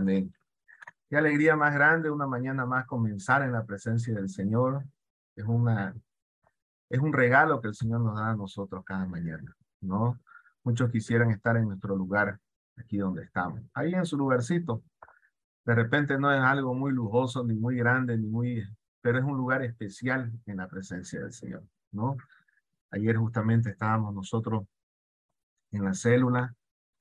amén. Qué alegría más grande, una mañana más comenzar en la presencia del Señor. Es una, es un regalo que el Señor nos da a nosotros cada mañana, ¿no? Muchos quisieran estar en nuestro lugar, aquí donde estamos. Ahí en su lugarcito. De repente no es algo muy lujoso, ni muy grande, ni muy, pero es un lugar especial en la presencia del Señor, ¿no? Ayer justamente estábamos nosotros en la célula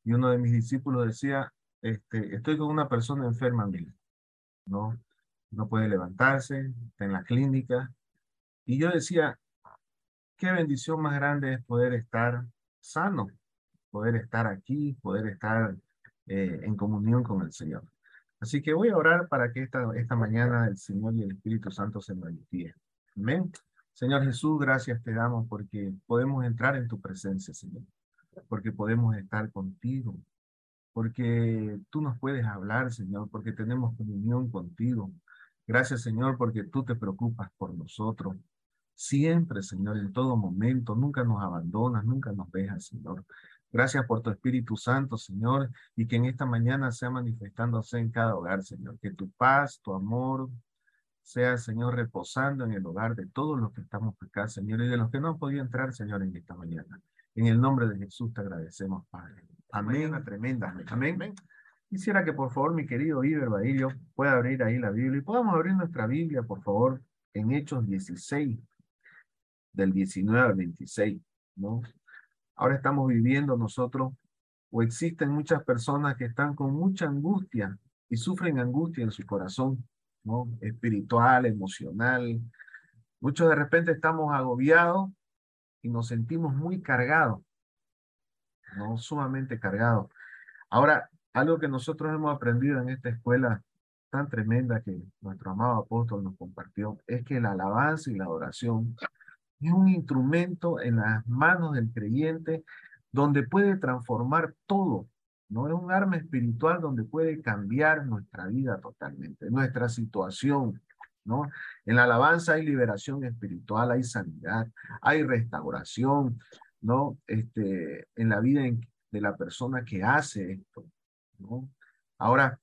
y uno de mis discípulos decía, este, estoy con una persona enferma, mí, ¿no? No puede levantarse, está en la clínica. Y yo decía, qué bendición más grande es poder estar sano, poder estar aquí, poder estar eh, en comunión con el Señor. Así que voy a orar para que esta, esta mañana el Señor y el Espíritu Santo se manifiesten. Amén. Señor Jesús, gracias te damos porque podemos entrar en tu presencia, Señor porque podemos estar contigo, porque tú nos puedes hablar, Señor, porque tenemos comunión contigo. Gracias, Señor, porque tú te preocupas por nosotros. Siempre, Señor, en todo momento, nunca nos abandonas, nunca nos dejas, Señor. Gracias por tu Espíritu Santo, Señor, y que en esta mañana sea manifestándose en cada hogar, Señor. Que tu paz, tu amor, sea, Señor, reposando en el hogar de todos los que estamos acá, Señor, y de los que no han podido entrar, Señor, en esta mañana. En el nombre de Jesús te agradecemos, Padre. Amén. Tremenda. Amén. Quisiera que por favor mi querido Iber Badillo pueda abrir ahí la Biblia y podamos abrir nuestra Biblia, por favor, en Hechos 16, del 19 al 26, ¿no? Ahora estamos viviendo nosotros, o existen muchas personas que están con mucha angustia y sufren angustia en su corazón, ¿no? Espiritual, emocional. Muchos de repente estamos agobiados y nos sentimos muy cargados, ¿no? Sumamente cargados. Ahora, algo que nosotros hemos aprendido en esta escuela tan tremenda que nuestro amado apóstol nos compartió, es que la alabanza y la adoración es un instrumento en las manos del creyente donde puede transformar todo, ¿no? Es un arma espiritual donde puede cambiar nuestra vida totalmente, nuestra situación, ¿no? En la alabanza hay liberación espiritual, hay sanidad, hay restauración, ¿no? Este, en la vida de la persona que hace esto, ¿no? Ahora,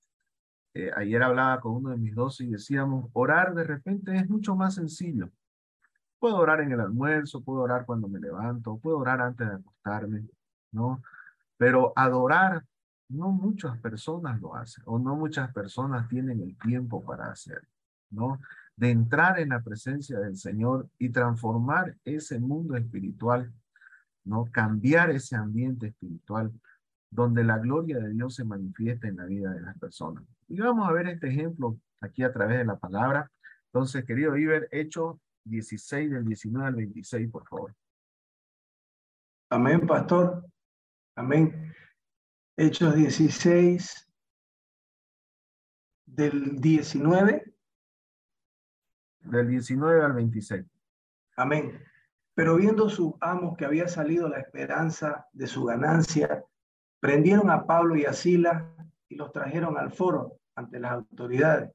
eh, ayer hablaba con uno de mis dos y decíamos, orar de repente es mucho más sencillo. Puedo orar en el almuerzo, puedo orar cuando me levanto, puedo orar antes de acostarme, ¿no? Pero adorar, no muchas personas lo hacen, o no muchas personas tienen el tiempo para hacerlo. ¿no? De entrar en la presencia del Señor y transformar ese mundo espiritual, ¿no? Cambiar ese ambiente espiritual donde la gloria de Dios se manifiesta en la vida de las personas. Y vamos a ver este ejemplo aquí a través de la palabra. Entonces, querido Iber, Hechos 16 del 19 al 26, por favor. Amén, pastor. Amén. Hechos 16 del 19 del 19 al 26. Amén. Pero viendo sus amos que había salido la esperanza de su ganancia, prendieron a Pablo y a Silas y los trajeron al foro ante las autoridades.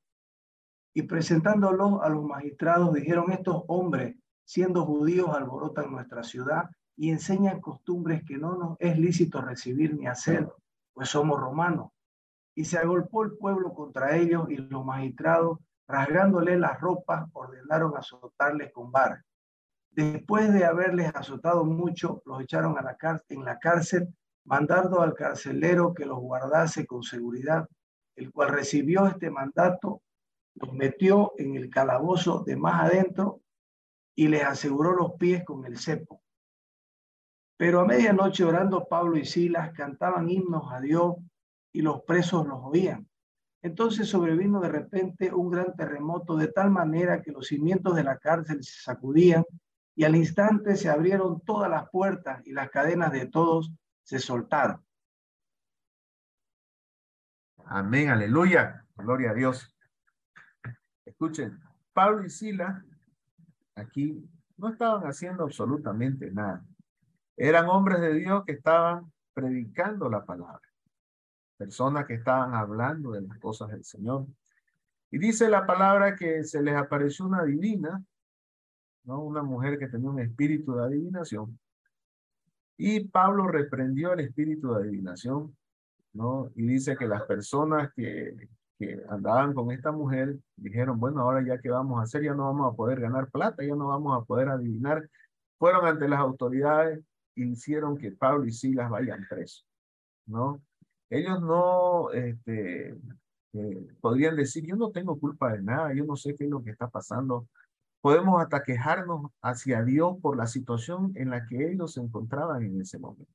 Y presentándolos a los magistrados, dijeron, estos hombres, siendo judíos, alborotan nuestra ciudad y enseñan costumbres que no nos es lícito recibir ni hacer, pues somos romanos. Y se agolpó el pueblo contra ellos y los magistrados rasgándole las ropas, ordenaron azotarles con vara. Después de haberles azotado mucho, los echaron a la en la cárcel, mandando al carcelero que los guardase con seguridad, el cual recibió este mandato, los metió en el calabozo de más adentro y les aseguró los pies con el cepo. Pero a medianoche orando Pablo y Silas cantaban himnos a Dios y los presos los oían. Entonces sobrevino de repente un gran terremoto de tal manera que los cimientos de la cárcel se sacudían y al instante se abrieron todas las puertas y las cadenas de todos se soltaron. Amén, aleluya, gloria a Dios. Escuchen, Pablo y Sila aquí no estaban haciendo absolutamente nada. Eran hombres de Dios que estaban predicando la palabra personas que estaban hablando de las cosas del Señor. Y dice la palabra que se les apareció una divina, ¿no? Una mujer que tenía un espíritu de adivinación. Y Pablo reprendió el espíritu de adivinación ¿no? Y dice que las personas que, que andaban con esta mujer dijeron, bueno, ahora ya que vamos a hacer, ya no vamos a poder ganar plata, ya no vamos a poder adivinar. Fueron ante las autoridades e hicieron que Pablo y Silas vayan presos, ¿no? Ellos no este, eh, podrían decir, yo no tengo culpa de nada, yo no sé qué es lo que está pasando. Podemos hasta quejarnos hacia Dios por la situación en la que ellos se encontraban en ese momento.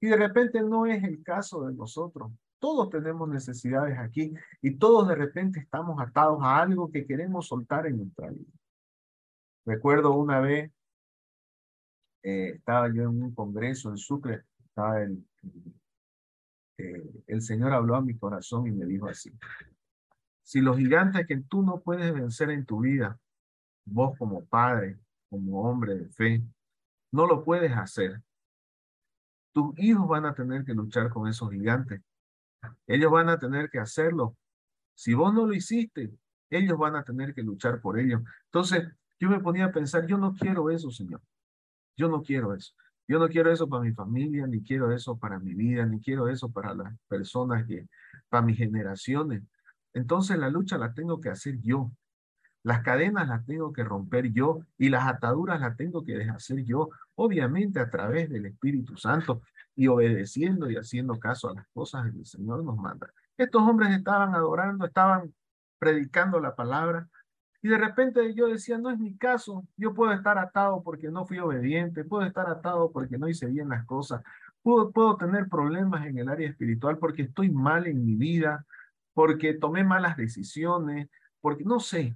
Y de repente no es el caso de nosotros. Todos tenemos necesidades aquí y todos de repente estamos atados a algo que queremos soltar en nuestra vida. Recuerdo una vez, eh, estaba yo en un congreso en Sucre, estaba el, eh, el Señor habló a mi corazón y me dijo así, si los gigantes que tú no puedes vencer en tu vida, vos como padre, como hombre de fe, no lo puedes hacer, tus hijos van a tener que luchar con esos gigantes. Ellos van a tener que hacerlo. Si vos no lo hiciste, ellos van a tener que luchar por ello. Entonces, yo me ponía a pensar, yo no quiero eso, Señor. Yo no quiero eso. Yo no quiero eso para mi familia, ni quiero eso para mi vida, ni quiero eso para las personas que, para mis generaciones. Entonces la lucha la tengo que hacer yo. Las cadenas las tengo que romper yo y las ataduras las tengo que deshacer yo, obviamente a través del Espíritu Santo y obedeciendo y haciendo caso a las cosas que el Señor nos manda. Estos hombres estaban adorando, estaban predicando la palabra, y de repente yo decía, no es mi caso, yo puedo estar atado porque no fui obediente, puedo estar atado porque no hice bien las cosas, puedo, puedo tener problemas en el área espiritual porque estoy mal en mi vida, porque tomé malas decisiones, porque no sé,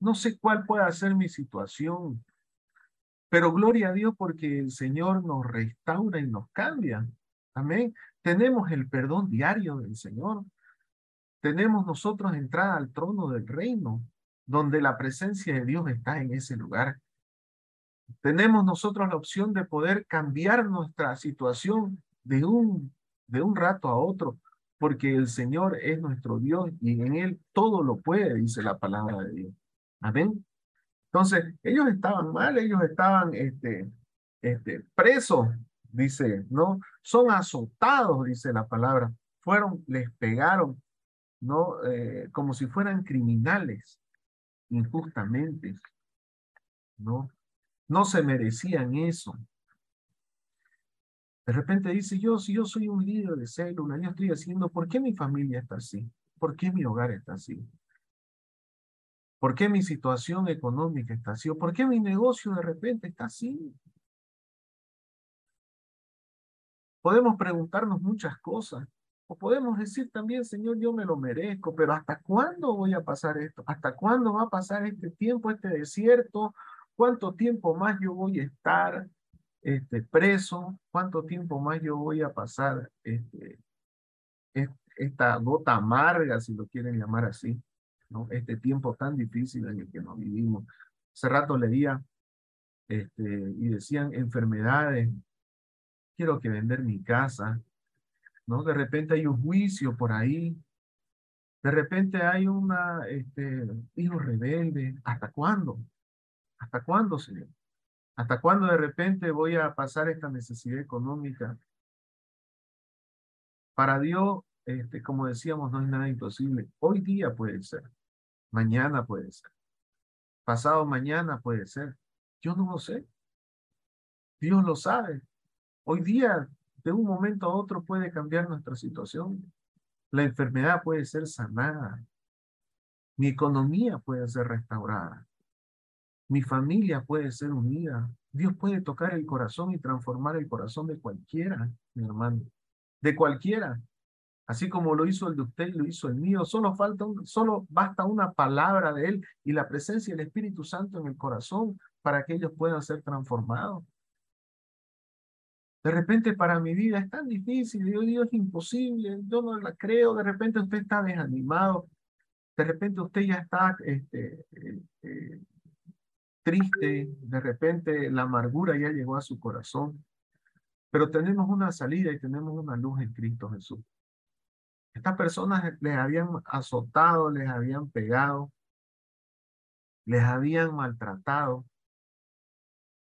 no sé cuál puede ser mi situación. Pero gloria a Dios porque el Señor nos restaura y nos cambia. Amén. Tenemos el perdón diario del Señor. Tenemos nosotros entrada al trono del reino donde la presencia de Dios está en ese lugar. Tenemos nosotros la opción de poder cambiar nuestra situación de un, de un rato a otro, porque el Señor es nuestro Dios y en Él todo lo puede, dice la palabra de Dios. Amén. Entonces, ellos estaban mal, ellos estaban este, este, presos, dice, ¿no? Son azotados, dice la palabra. Fueron, les pegaron, ¿no? Eh, como si fueran criminales injustamente. ¿no? No se merecían eso. De repente dice, yo, si yo soy un líder de célula, yo estoy haciendo, ¿por qué mi familia está así? ¿Por qué mi hogar está así? ¿Por qué mi situación económica está así? ¿O por qué mi negocio de repente está así? Podemos preguntarnos muchas cosas. O podemos decir también, Señor, yo me lo merezco, pero ¿hasta cuándo voy a pasar esto? ¿Hasta cuándo va a pasar este tiempo, este desierto? ¿Cuánto tiempo más yo voy a estar este, preso? ¿Cuánto tiempo más yo voy a pasar este, esta gota amarga, si lo quieren llamar así? Este tiempo tan difícil en el que nos vivimos. Hace rato leía este, y decían enfermedades, quiero que vender mi casa, ¿no? De repente hay un juicio por ahí, de repente hay una, este, hijo rebelde. ¿Hasta cuándo? ¿Hasta cuándo, Señor? ¿Hasta cuándo de repente voy a pasar esta necesidad económica? Para Dios, este, como decíamos, no es nada imposible. Hoy día puede ser, mañana puede ser, pasado mañana puede ser. Yo no lo sé. Dios lo sabe. Hoy día de un momento a otro puede cambiar nuestra situación. La enfermedad puede ser sanada. Mi economía puede ser restaurada. Mi familia puede ser unida. Dios puede tocar el corazón y transformar el corazón de cualquiera, mi hermano. De cualquiera. Así como lo hizo el de usted lo hizo el mío. Solo falta un, solo basta una palabra de él y la presencia del Espíritu Santo en el corazón para que ellos puedan ser transformados. De repente para mi vida es tan difícil, yo digo es imposible, yo no la creo, de repente usted está desanimado, de repente usted ya está este, este, triste, de repente la amargura ya llegó a su corazón, pero tenemos una salida y tenemos una luz en Cristo Jesús. Estas personas les habían azotado, les habían pegado, les habían maltratado,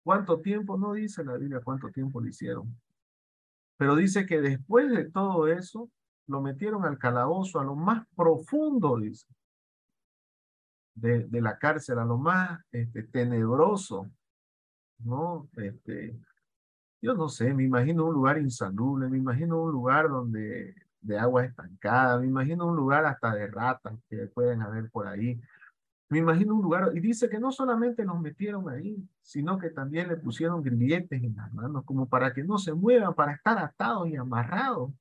¿Cuánto tiempo? No dice la Biblia cuánto tiempo lo hicieron. Pero dice que después de todo eso, lo metieron al calabozo, a lo más profundo, dice, de, la cárcel, a lo más este, tenebroso, ¿no? Este, yo no sé, me imagino un lugar insalubre, me imagino un lugar donde de agua estancada, me imagino un lugar hasta de ratas que pueden haber por ahí. Me imagino un lugar, y dice que no solamente nos metieron ahí, sino que también le pusieron grilletes en las manos, como para que no se muevan, para estar atados y amarrados.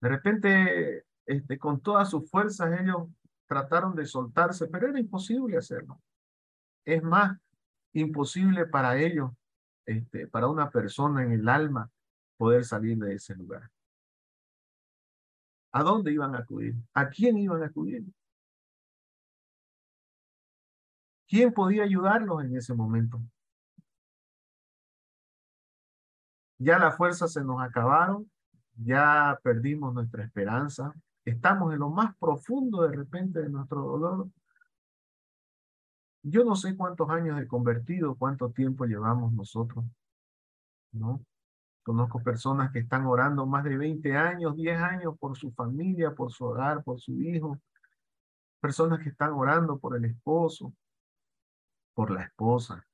De repente, este, con todas sus fuerzas, ellos trataron de soltarse, pero era imposible hacerlo. Es más, imposible para ellos, este, para una persona en el alma, poder salir de ese lugar. ¿A dónde iban a acudir? ¿A quién iban a acudir? ¿Quién podía ayudarlos en ese momento? Ya las fuerzas se nos acabaron, ya perdimos nuestra esperanza, estamos en lo más profundo de repente de nuestro dolor. Yo no sé cuántos años he convertido, cuánto tiempo llevamos nosotros, ¿no? Conozco personas que están orando más de 20 años, 10 años por su familia, por su hogar, por su hijo. Personas que están orando por el esposo, por la esposa.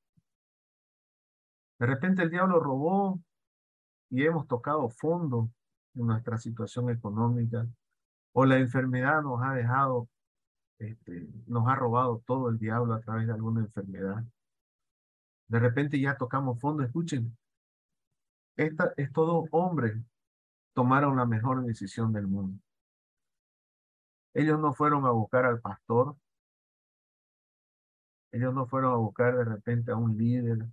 De repente el diablo robó y hemos tocado fondo en nuestra situación económica o la enfermedad nos ha dejado, este, nos ha robado todo el diablo a través de alguna enfermedad. De repente ya tocamos fondo, escuchen, esta, estos hombres tomaron la mejor decisión del mundo. Ellos no fueron a buscar al pastor, ellos no fueron a buscar de repente a un líder,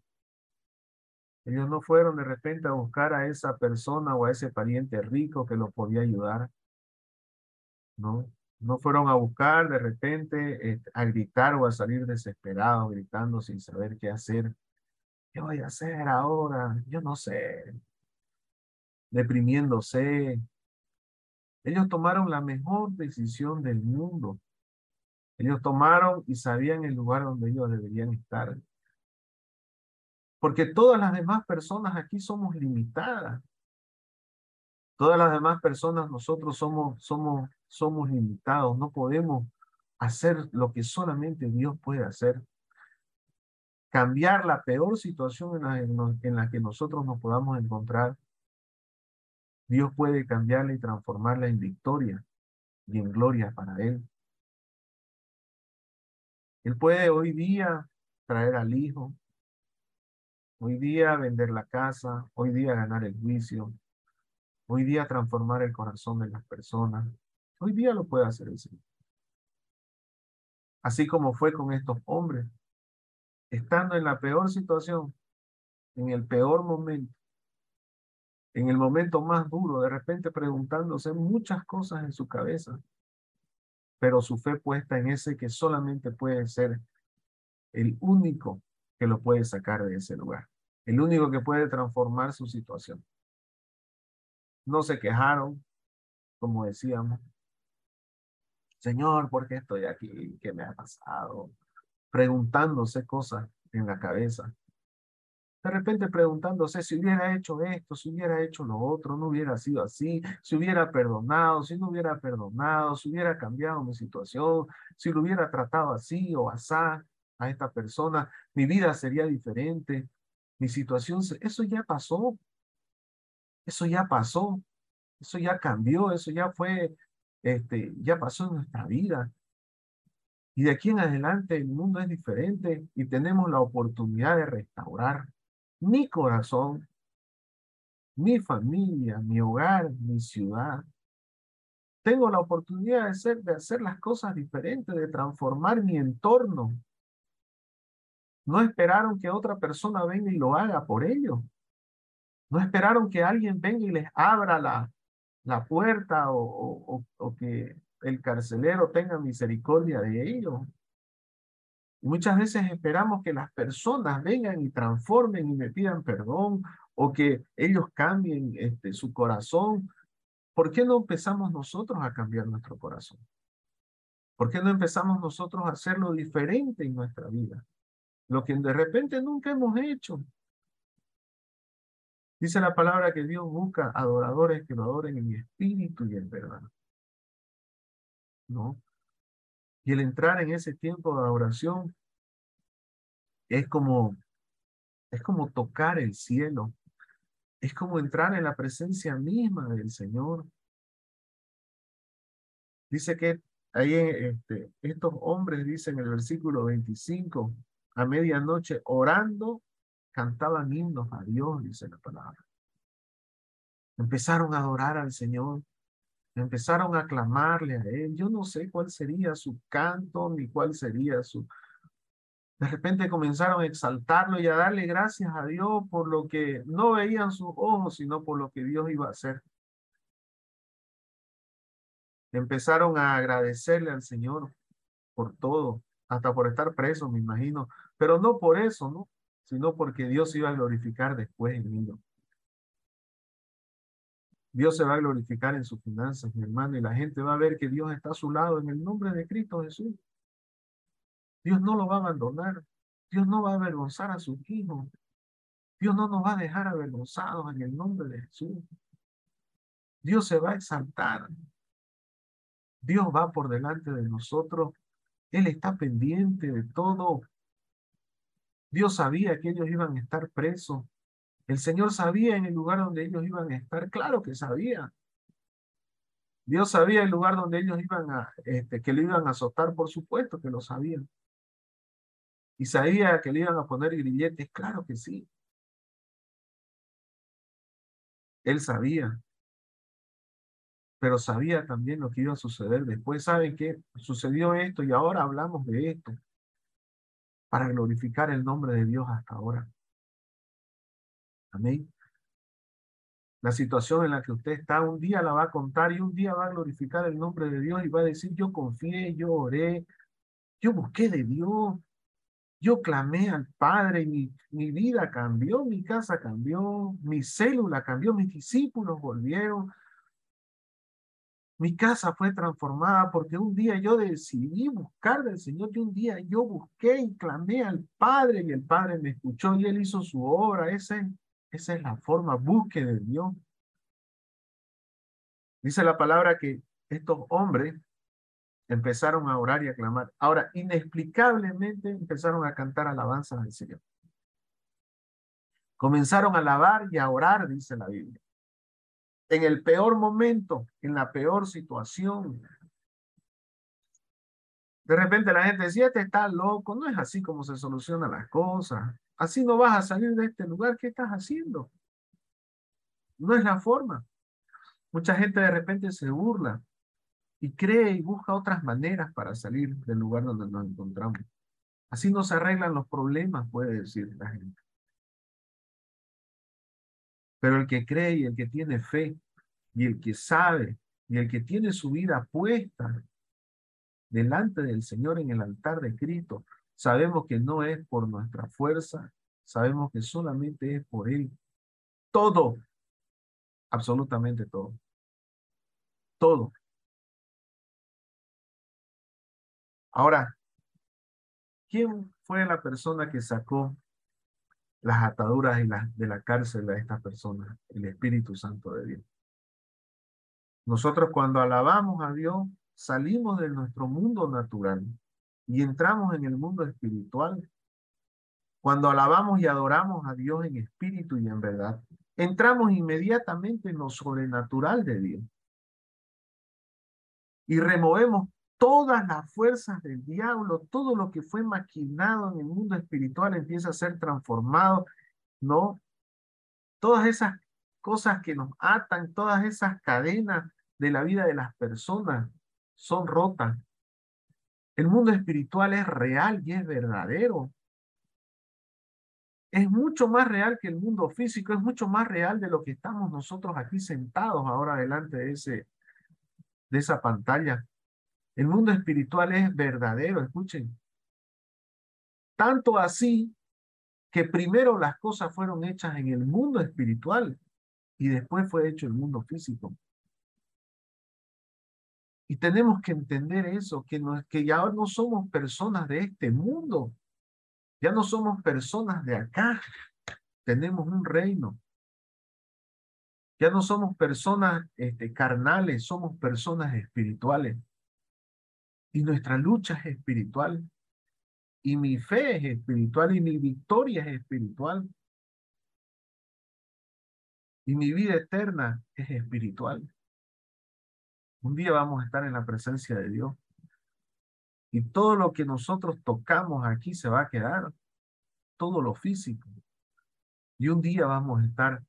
ellos no fueron de repente a buscar a esa persona o a ese pariente rico que los podía ayudar. No, no fueron a buscar de repente eh, a gritar o a salir desesperados, gritando sin saber qué hacer. ¿Qué voy a hacer ahora? Yo no sé. Deprimiéndose. Ellos tomaron la mejor decisión del mundo. Ellos tomaron y sabían el lugar donde ellos deberían estar. Porque todas las demás personas aquí somos limitadas. Todas las demás personas nosotros somos, somos, somos limitados. No podemos hacer lo que solamente Dios puede hacer. Cambiar la peor situación en la, que nosotros nos podamos encontrar. Dios puede cambiarla y transformarla en victoria y en gloria para Él. Él puede hoy día traer al Hijo, Hoy día vender la casa, hoy día ganar el juicio, hoy día transformar el corazón de las personas. Hoy día lo puede hacer el Señor. Así como fue con estos hombres, estando en la peor situación, en el peor momento, en el momento más duro, de repente preguntándose muchas cosas en su cabeza, pero su fe puesta en ese que solamente puede ser el único que lo puede sacar de ese lugar. El único que puede transformar su situación. No se quejaron, como decíamos. Señor, ¿por qué estoy aquí? ¿Qué me ha pasado? Preguntándose cosas en la cabeza. De repente preguntándose si hubiera hecho esto, si hubiera hecho lo otro, no hubiera sido así, si hubiera perdonado, si no hubiera perdonado, si hubiera cambiado mi situación, si lo hubiera tratado así o asá a esta persona, mi vida sería diferente, mi situación, eso ya pasó, eso ya pasó, eso ya cambió, eso ya fue, este, ya pasó en nuestra vida. Y de aquí en adelante el mundo es diferente y tenemos la oportunidad de restaurar mi corazón, mi familia, mi hogar, mi ciudad. Tengo la oportunidad de hacer, de hacer las cosas diferentes, de transformar mi entorno, no esperaron que otra persona venga y lo haga por ellos. No esperaron que alguien venga y les abra la, la puerta o, o, que el carcelero tenga misericordia de ellos. Muchas veces esperamos que las personas vengan y transformen y me pidan perdón o que ellos cambien este, su corazón. ¿Por qué no empezamos nosotros a cambiar nuestro corazón? ¿Por qué no empezamos nosotros a hacerlo diferente en nuestra vida? lo que de repente nunca hemos hecho. Dice la palabra que Dios busca adoradores que lo adoren en espíritu y en verdad. ¿No? Y el entrar en ese tiempo de adoración es como, es como tocar el cielo. Es como entrar en la presencia misma del Señor. Dice que ahí este, estos hombres, dicen en el versículo 25, a medianoche orando cantaban himnos a Dios, dice la palabra. Empezaron a adorar al Señor, empezaron a clamarle a Él. Yo no sé cuál sería su canto ni cuál sería su... De repente comenzaron a exaltarlo y a darle gracias a Dios por lo que no veían sus ojos, sino por lo que Dios iba a hacer. Empezaron a agradecerle al Señor por todo, hasta por estar presos, me imagino, pero no por eso, ¿no? sino porque Dios iba a glorificar después en ello. Dios se va a glorificar en sus finanzas, mi hermano, y la gente va a ver que Dios está a su lado en el nombre de Cristo Jesús. Dios no lo va a abandonar. Dios no va a avergonzar a sus hijos. Dios no nos va a dejar avergonzados en el nombre de Jesús. Dios se va a exaltar. Dios va por delante de nosotros. Él está pendiente de todo. Dios sabía que ellos iban a estar presos. El Señor sabía en el lugar donde ellos iban a estar. Claro que sabía. Dios sabía el lugar donde ellos iban a, este, que le iban a azotar, por supuesto que lo sabían. Y sabía que le iban a poner grilletes, claro que sí. Él sabía. Pero sabía también lo que iba a suceder después. ¿Saben qué? Sucedió esto y ahora hablamos de esto para glorificar el nombre de Dios hasta ahora. Amén. La situación en la que usted está, un día la va a contar y un día va a glorificar el nombre de Dios y va a decir, yo confié, yo oré, yo busqué de Dios, yo clamé al Padre, y mi, mi vida cambió, mi casa cambió, mi célula cambió, mis discípulos volvieron, mi casa fue transformada porque un día yo decidí buscar del Señor, que un día yo busqué y clamé al Padre y el Padre me escuchó y Él hizo su obra. Ese, esa es la forma, busque de Dios. Dice la palabra que estos hombres empezaron a orar y a clamar. Ahora, inexplicablemente empezaron a cantar alabanzas al Señor. Comenzaron a alabar y a orar, dice la Biblia en el peor momento, en la peor situación. De repente la gente decía, este está loco, no es así como se solucionan las cosas. Así no vas a salir de este lugar, ¿qué estás haciendo? No es la forma. Mucha gente de repente se burla y cree y busca otras maneras para salir del lugar donde nos encontramos. Así no se arreglan los problemas, puede decir la gente. Pero el que cree y el que tiene fe y el que sabe y el que tiene su vida puesta delante del Señor en el altar de Cristo, sabemos que no es por nuestra fuerza, sabemos que solamente es por Él. Todo, absolutamente todo. Todo. Ahora, ¿quién fue la persona que sacó las ataduras de la cárcel a estas personas, el Espíritu Santo de Dios. Nosotros cuando alabamos a Dios, salimos de nuestro mundo natural y entramos en el mundo espiritual. Cuando alabamos y adoramos a Dios en espíritu y en verdad, entramos inmediatamente en lo sobrenatural de Dios. Y removemos todas las fuerzas del diablo, todo lo que fue maquinado en el mundo espiritual empieza a ser transformado, ¿no? Todas esas cosas que nos atan, todas esas cadenas de la vida de las personas son rotas. El mundo espiritual es real y es verdadero. Es mucho más real que el mundo físico, es mucho más real de lo que estamos nosotros aquí sentados ahora delante de, ese, de esa pantalla. El mundo espiritual es verdadero, escuchen. Tanto así que primero las cosas fueron hechas en el mundo espiritual y después fue hecho el mundo físico. Y tenemos que entender eso, que, no, que ya no somos personas de este mundo, ya no somos personas de acá, tenemos un reino, Ya no somos personas este, carnales, somos personas espirituales. Y nuestra lucha es espiritual. Y mi fe es espiritual y mi victoria es espiritual. Y mi vida eterna es espiritual. Un día vamos a estar en la presencia de Dios. Y todo lo que nosotros tocamos aquí se va a quedar. Todo lo físico. Y un día vamos a estar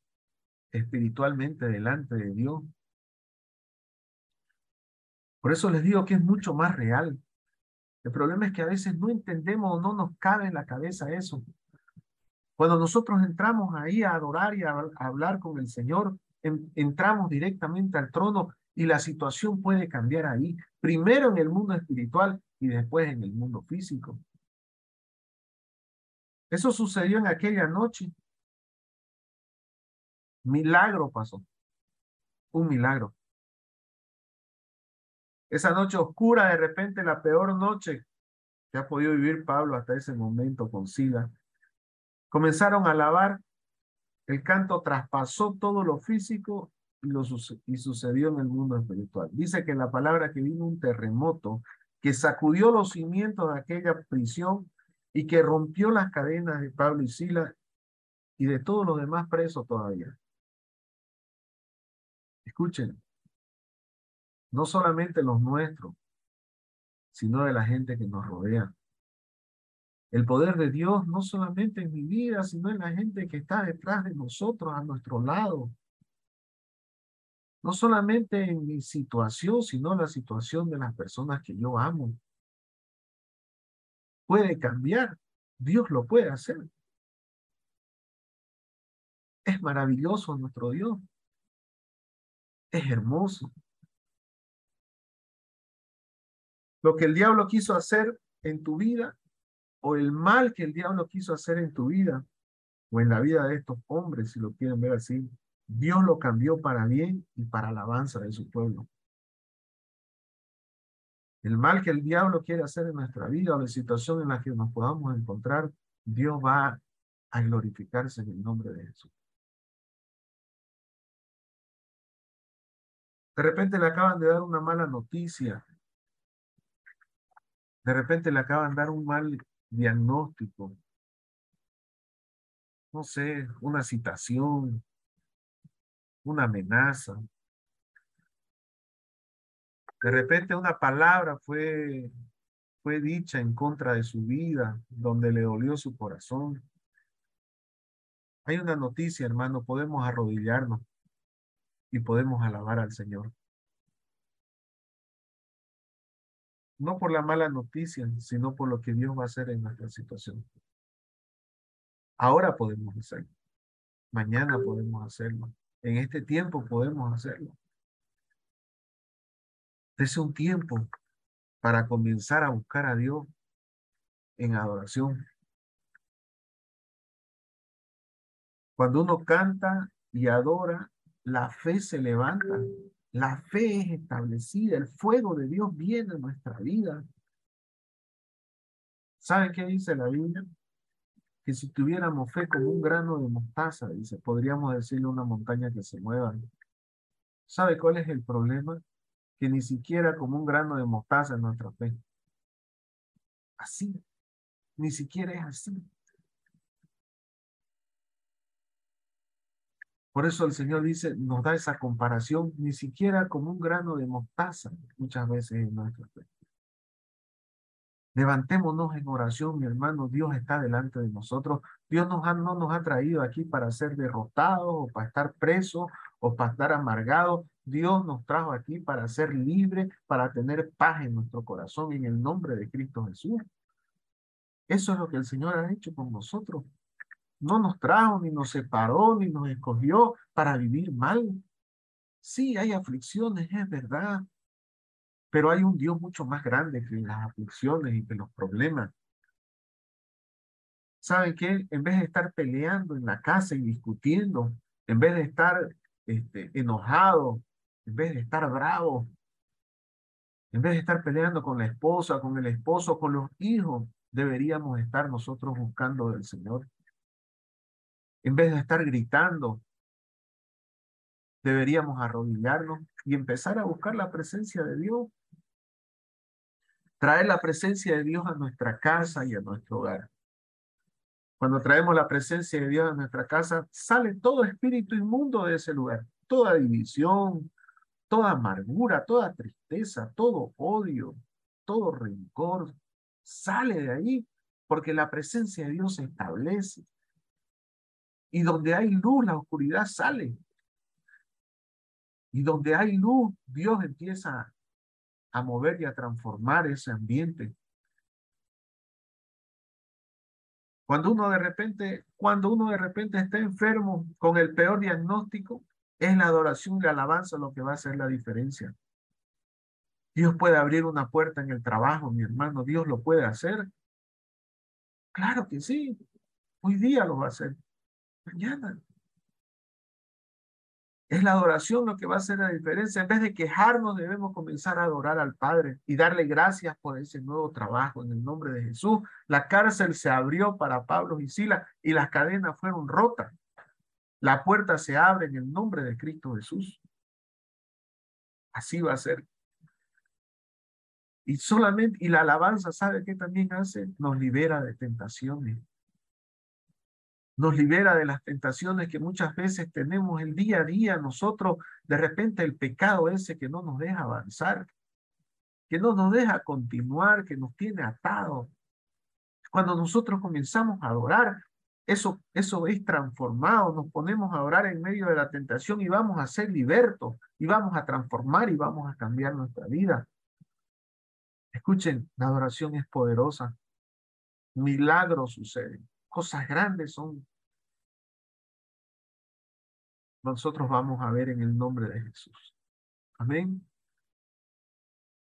espiritualmente delante de Dios. Por eso les digo que es mucho más real. El problema es que a veces no entendemos o no nos cabe en la cabeza eso. Cuando nosotros entramos ahí a adorar y a, hablar con el Señor, entramos directamente al trono y la situación puede cambiar ahí, primero en el mundo espiritual y después en el mundo físico. Eso sucedió en aquella noche. Milagro pasó. Un milagro. Esa noche oscura, de repente la peor noche que ha podido vivir Pablo hasta ese momento con Sila, Comenzaron a alabar, el canto traspasó todo lo físico y sucedió en el mundo espiritual. Dice que la palabra que vino un terremoto que sacudió los cimientos de aquella prisión y que rompió las cadenas de Pablo y Sila y de todos los demás presos todavía. Escuchen, no solamente los nuestros, sino de la gente que nos rodea. El poder de Dios no solamente en mi vida, sino en la gente que está detrás de nosotros, a nuestro lado. No solamente en mi situación, sino en la situación de las personas que yo amo. Puede cambiar. Dios lo puede hacer. Es maravilloso nuestro Dios. Es hermoso. Lo que el diablo quiso hacer en tu vida, o el mal que el diablo quiso hacer en tu vida o en la vida de estos hombres, si lo quieren ver así, Dios lo cambió para bien y para alabanza de su pueblo. El mal que el diablo quiere hacer en nuestra vida o la situación en la que nos podamos encontrar, Dios va a glorificarse en el nombre de Jesús. De repente le acaban de dar una mala noticia. De repente le acaban de dar un mal diagnóstico, no sé, una citación, una amenaza. De repente una palabra fue, fue dicha en contra de su vida, donde le dolió su corazón. Hay una noticia, hermano, podemos arrodillarnos y podemos alabar al Señor. no por la mala noticia, sino por lo que Dios va a hacer en nuestra situación. Ahora podemos hacerlo. Mañana podemos hacerlo. En este tiempo podemos hacerlo. Es un tiempo para comenzar a buscar a Dios en adoración. Cuando uno canta y adora, la fe se levanta la fe es establecida, el fuego de Dios viene a nuestra vida. ¿Saben qué dice la Biblia? Que si tuviéramos fe como un grano de mostaza, dice, podríamos decirle una montaña que se mueva. ¿Sabe cuál es el problema? Que ni siquiera como un grano de mostaza es nuestra fe. Así, ni siquiera es así. Por eso el Señor dice, nos da esa comparación, ni siquiera como un grano de mostaza, muchas veces en nuestra fe. Levantémonos en oración, mi hermano. Dios está delante de nosotros. Dios nos no nos ha traído aquí para ser derrotados o para estar presos o para estar amargados. Dios nos trajo aquí para ser libres, para tener paz en nuestro corazón en el nombre de Cristo Jesús. Eso es lo que el Señor ha hecho con nosotros no nos trajo, ni nos separó, ni nos escogió para vivir mal. Sí, hay aflicciones, es verdad, pero hay un Dios mucho más grande que las aflicciones y que los problemas. ¿Saben qué? En vez de estar peleando en la casa y discutiendo, en vez de estar este, enojado, en vez de estar bravo, en vez de estar peleando con la esposa, con el esposo, con los hijos, deberíamos estar nosotros buscando del Señor en vez de estar gritando, deberíamos arrodillarnos y empezar a buscar la presencia de Dios. Traer la presencia de Dios a nuestra casa y a nuestro hogar. Cuando traemos la presencia de Dios a nuestra casa, sale todo espíritu inmundo de ese lugar, toda división, toda amargura, toda tristeza, todo odio, todo rencor, sale de ahí porque la presencia de Dios se establece. Y donde hay luz, la oscuridad sale. Y donde hay luz, Dios empieza a mover y a transformar ese ambiente. Cuando uno de repente, cuando uno de repente está enfermo con el peor diagnóstico, es la adoración y la alabanza lo que va a hacer la diferencia. Dios puede abrir una puerta en el trabajo, mi hermano, Dios lo puede hacer. Claro que sí, hoy día lo va a hacer, mañana. Es la adoración lo que va a hacer la diferencia. En vez de quejarnos, debemos comenzar a adorar al Padre y darle gracias por ese nuevo trabajo en el nombre de Jesús. La cárcel se abrió para Pablo y Sila y las cadenas fueron rotas. La puerta se abre en el nombre de Cristo Jesús. Así va a ser. Y solamente, y la alabanza, ¿sabe qué también hace? Nos libera de tentaciones nos libera de las tentaciones que muchas veces tenemos el día a día nosotros, de repente el pecado ese que no nos deja avanzar, que no nos deja continuar, que nos tiene atados. Cuando nosotros comenzamos a adorar, eso, eso es transformado, nos ponemos a orar en medio de la tentación y vamos a ser libertos y vamos a transformar y vamos a cambiar nuestra vida. Escuchen, la adoración es poderosa. Milagros suceden cosas grandes son. Nosotros vamos a ver en el nombre de Jesús. Amén.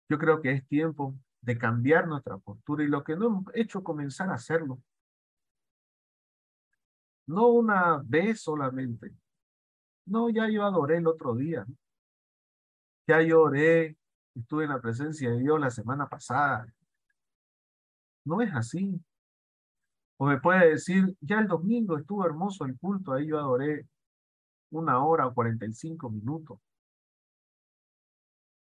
Yo creo que es tiempo de cambiar nuestra postura y lo que no hemos hecho comenzar a hacerlo. No una vez solamente. No, ya yo adoré el otro día. Ya yo oré, estuve en la presencia de Dios la semana pasada. No es así. O me puede decir, ya el domingo estuvo hermoso el culto, ahí yo adoré una hora o 45 minutos.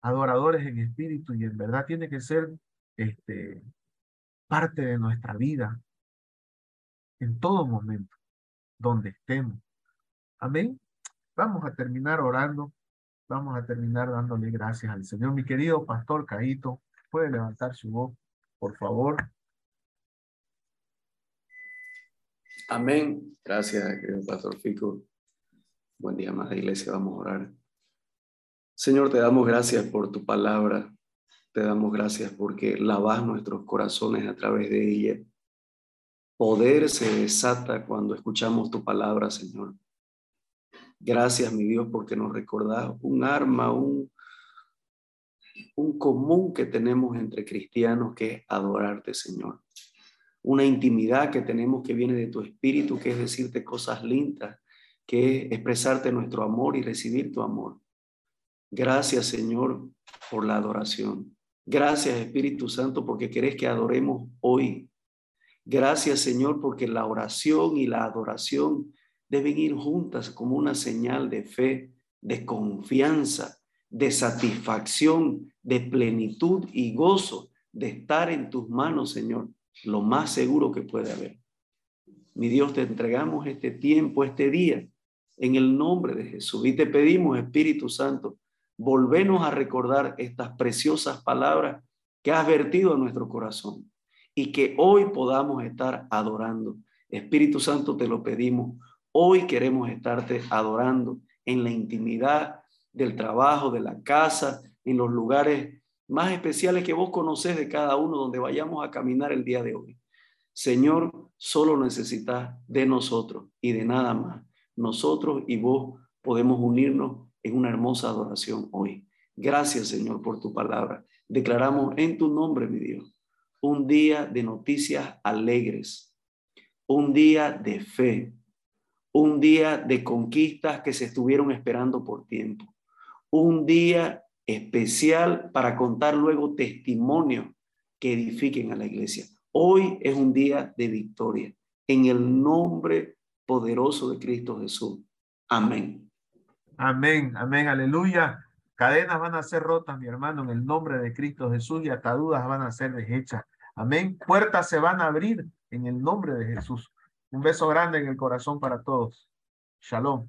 Adoradores en espíritu y en verdad tiene que ser este, parte de nuestra vida en todo momento, donde estemos. Amén. Vamos a terminar orando. Vamos a terminar dándole gracias al Señor. Mi querido pastor Caíto, puede levantar su voz, por favor. Amén. Gracias, querido Pastor Fico. Buen día, más iglesia. Vamos a orar. Señor, te damos gracias por tu palabra. Te damos gracias porque lavas nuestros corazones a través de ella. Poder se desata cuando escuchamos tu palabra, Señor. Gracias, mi Dios, porque nos recordás un arma, un, un común que tenemos entre cristianos que es adorarte, Señor una intimidad que tenemos que viene de tu espíritu, que es decirte cosas lindas, que es expresarte nuestro amor y recibir tu amor. Gracias, Señor, por la adoración. Gracias, Espíritu Santo, porque querés que adoremos hoy. Gracias, Señor, porque la oración y la adoración deben ir juntas como una señal de fe, de confianza, de satisfacción, de plenitud y gozo de estar en tus manos, Señor lo más seguro que puede haber. Mi Dios, te entregamos este tiempo, este día, en el nombre de Jesús. Y te pedimos, Espíritu Santo, volvenos a recordar estas preciosas palabras que has vertido en nuestro corazón y que hoy podamos estar adorando. Espíritu Santo, te lo pedimos. Hoy queremos estarte adorando en la intimidad del trabajo, de la casa, en los lugares más especiales que vos conocés de cada uno donde vayamos a caminar el día de hoy. Señor, solo necesitas de nosotros y de nada más. Nosotros y vos podemos unirnos en una hermosa adoración hoy. Gracias, Señor, por tu palabra. Declaramos en tu nombre, mi Dios, un día de noticias alegres, un día de fe, un día de conquistas que se estuvieron esperando por tiempo, un día especial para contar luego testimonios que edifiquen a la iglesia. Hoy es un día de victoria. En el nombre poderoso de Cristo Jesús. Amén. Amén, amén, aleluya. Cadenas van a ser rotas, mi hermano, en el nombre de Cristo Jesús y ataduras van a ser deshechas. Amén. Puertas se van a abrir en el nombre de Jesús. Un beso grande en el corazón para todos. Shalom.